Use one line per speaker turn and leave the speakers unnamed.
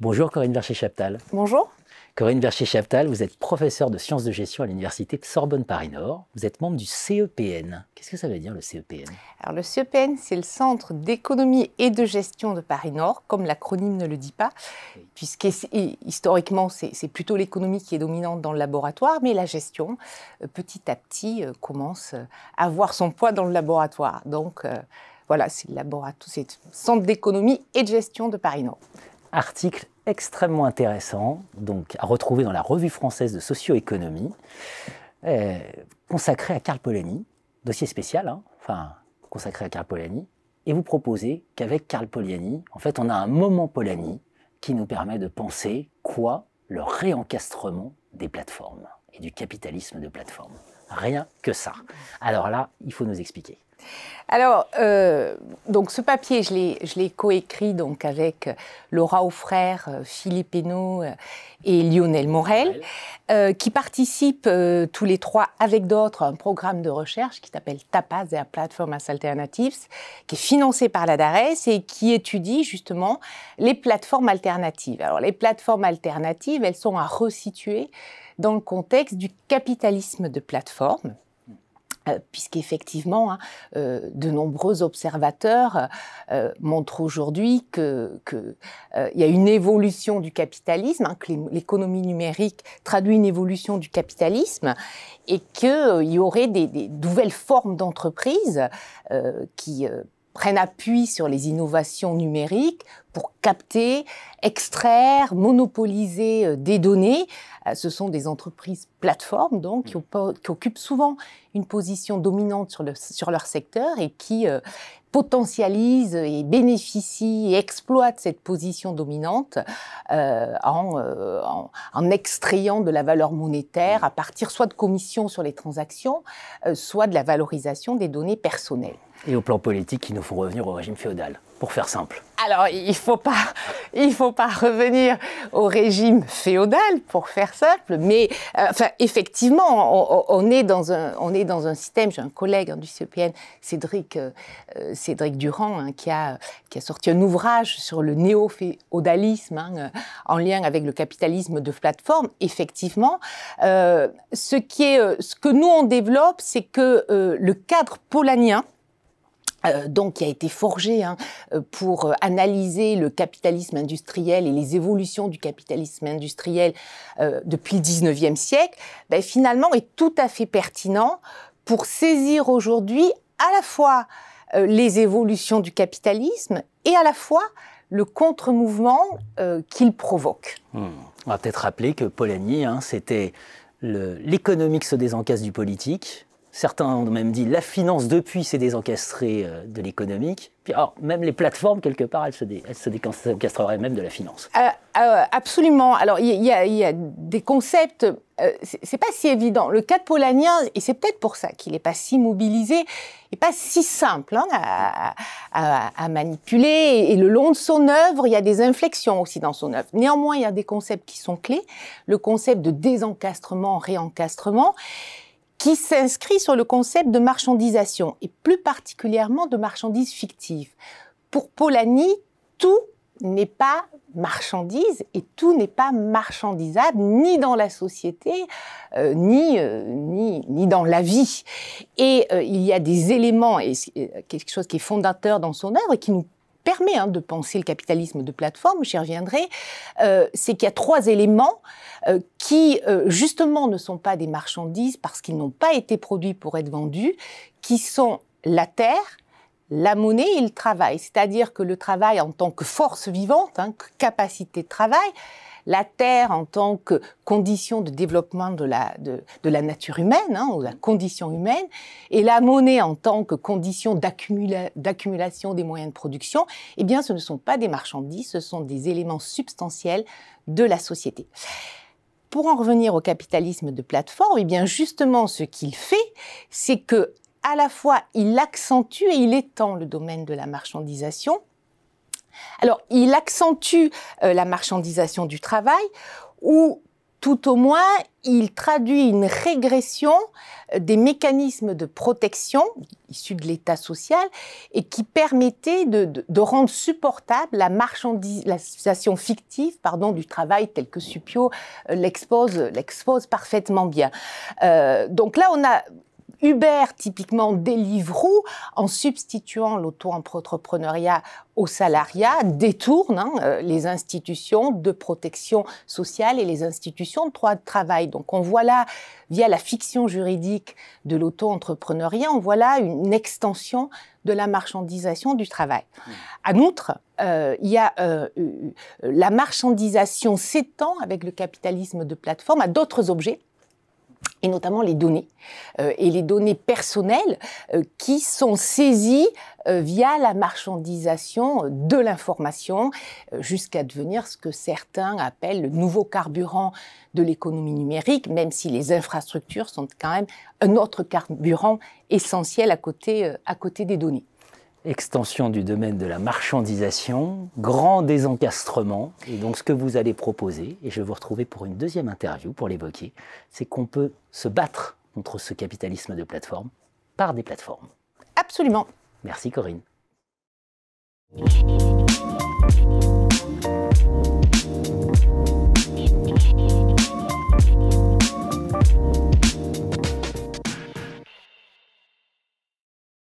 Bonjour Corinne Vercher-Chaptal.
Bonjour.
Corinne Vercher-Chaptal, vous êtes professeure de sciences de gestion à l'université Sorbonne Paris-Nord. Vous êtes membre du CEPN. Qu'est-ce que ça veut dire le CEPN
Alors le CEPN, c'est le Centre d'économie et de gestion de Paris-Nord, comme l'acronyme ne le dit pas, puisque historiquement c'est plutôt l'économie qui est dominante dans le laboratoire, mais la gestion, euh, petit à petit, euh, commence à avoir son poids dans le laboratoire. Donc euh, voilà, c'est le laboratoire, c'est le Centre d'économie et de gestion de Paris-Nord.
Article extrêmement intéressant, donc à retrouver dans la Revue française de socio-économie, euh, consacré à Karl Polanyi, dossier spécial, hein, enfin consacré à Karl Polanyi, et vous proposez qu'avec Karl Polanyi, en fait, on a un moment Polanyi qui nous permet de penser quoi Le réencastrement des plateformes et du capitalisme de plateforme. Rien que ça. Alors là, il faut nous expliquer.
Alors, euh, donc ce papier, je l'ai coécrit donc avec Laura Aufrère, euh, Philippe euh, et Lionel Morel, qui participent tous les trois avec d'autres à un programme de recherche qui s'appelle TAPAS, Their Platform as Alternatives, qui est financé par la DARES et qui étudie justement les plateformes alternatives. Alors, les plateformes alternatives, elles sont à resituer dans le contexte du capitalisme de plateforme euh, puisqu'effectivement, hein, euh, de nombreux observateurs euh, montrent aujourd'hui qu'il que, y a une évolution du capitalisme, hein, que l'économie numérique traduit une évolution du capitalisme, et qu'il y aurait des, des nouvelles formes d'entreprises qui prennent appui sur les innovations numériques pour capter, extraire, monopoliser euh, des données. Euh, ce sont des entreprises plateformes donc qui, occupent souvent une position dominante sur, le, sur leur secteur et qui euh, potentialisent et bénéficient et exploitent cette position dominante en, en, extrayant de la valeur monétaire à partir soit de commissions sur les transactions, soit de la valorisation des données personnelles.
Et au plan politique, il nous faut revenir au régime féodal,
Alors, il ne faut, pas, faut pas revenir au régime féodal, pour faire simple, mais euh, enfin, effectivement, on, est dans un, on est dans un système, j'ai un collègue hein, du Cédric, euh, euh, Cédric Durand, hein, qui, a, qui a sorti un ouvrage sur le néo-féodalisme hein, en lien avec le capitalisme de plateforme. Effectivement, ce, qui est, ce que nous, on développe, c'est que le cadre polanien, donc qui a été forgé hein, euh, pour euh, analyser le capitalisme industriel et les évolutions du capitalisme industriel depuis le 19e siècle, ben, finalement est tout à fait pertinent pour saisir aujourd'hui à la fois les évolutions du capitalisme et à la fois le contre-mouvement qu'il provoque.
Hmm. On va peut-être rappeler que Polanyi, hein, c'était l'économique se désencasse du politique, Certains ont même dit la finance depuis s'est désencastrée euh, de l'économique. Puis alors, même les plateformes, quelque part, elles se, se désencastreraient même de la finance.
Euh, euh, absolument. Alors, il y, a des concepts, c'est pas si évident. Le cas de Polanien, et c'est peut-être pour ça qu'il n'est pas si mobilisé, n'est pas si simple hein, à, à, manipuler. Et le long de son œuvre, il y a des inflexions aussi dans son œuvre. Néanmoins, il y a des concepts qui sont clés. Le concept de désencastrement, réencastrement qui s'inscrit sur le concept de marchandisation et plus particulièrement de marchandises fictives. Pour Polanyi, tout n'est pas marchandise et tout n'est pas marchandisable ni dans la société euh, ni, euh, ni, ni dans la vie. Et euh, il y a des éléments et quelque chose qui est fondateur dans son œuvre et qui nous permet hein, de penser le capitalisme de plateforme, j'y reviendrai, euh, c'est qu'il y a trois éléments euh, qui, euh, justement, ne sont pas des marchandises parce qu'ils n'ont pas été produits pour être vendus, qui sont la terre, la monnaie et le travail. C'est-à-dire que le travail en tant que force vivante, hein, capacité de travail, la terre en tant que condition de développement de la, nature humaine, hein, ou la condition humaine, et la monnaie en tant que condition d'accumulation des moyens de production, eh bien, ce ne sont pas des marchandises, ce sont des éléments substantiels de la société. Pour en revenir au capitalisme de plateforme, eh bien, justement, ce qu'il fait, c'est que à la fois il accentue et il étend le domaine de la marchandisation, alors, il accentue euh, la marchandisation du travail où tout au moins, il traduit une régression euh, des mécanismes de protection issus de l'État social et qui permettaient de, rendre supportable la marchandisation fictive pardon, du travail tel que Supio euh, l'expose parfaitement bien. Donc là, on a Uber, typiquement Deliveroo, en substituant l'auto-entrepreneuriat au salariat, détourne hein, euh, les institutions de protection sociale et les institutions de droit de travail. Donc on voit là, via la fiction juridique de l'auto-entrepreneuriat, on voit là une extension de la marchandisation du travail. Mmh. En outre, euh, il y a euh, la marchandisation s'étend avec le capitalisme de plateforme à d'autres objets et notamment les données, euh, et les données personnelles euh, qui sont saisies euh, via la marchandisation de l'information, jusqu'à devenir ce que certains appellent le nouveau carburant de l'économie numérique, même si les infrastructures sont quand même un autre carburant essentiel à côté, à côté des données
extension du domaine de la marchandisation, grand désencastrement. Et donc ce que vous allez proposer, et je vais vous retrouver pour une deuxième interview pour l'évoquer, c'est qu'on peut se battre contre ce capitalisme de plateforme par des plateformes.
Absolument.
Merci Corinne.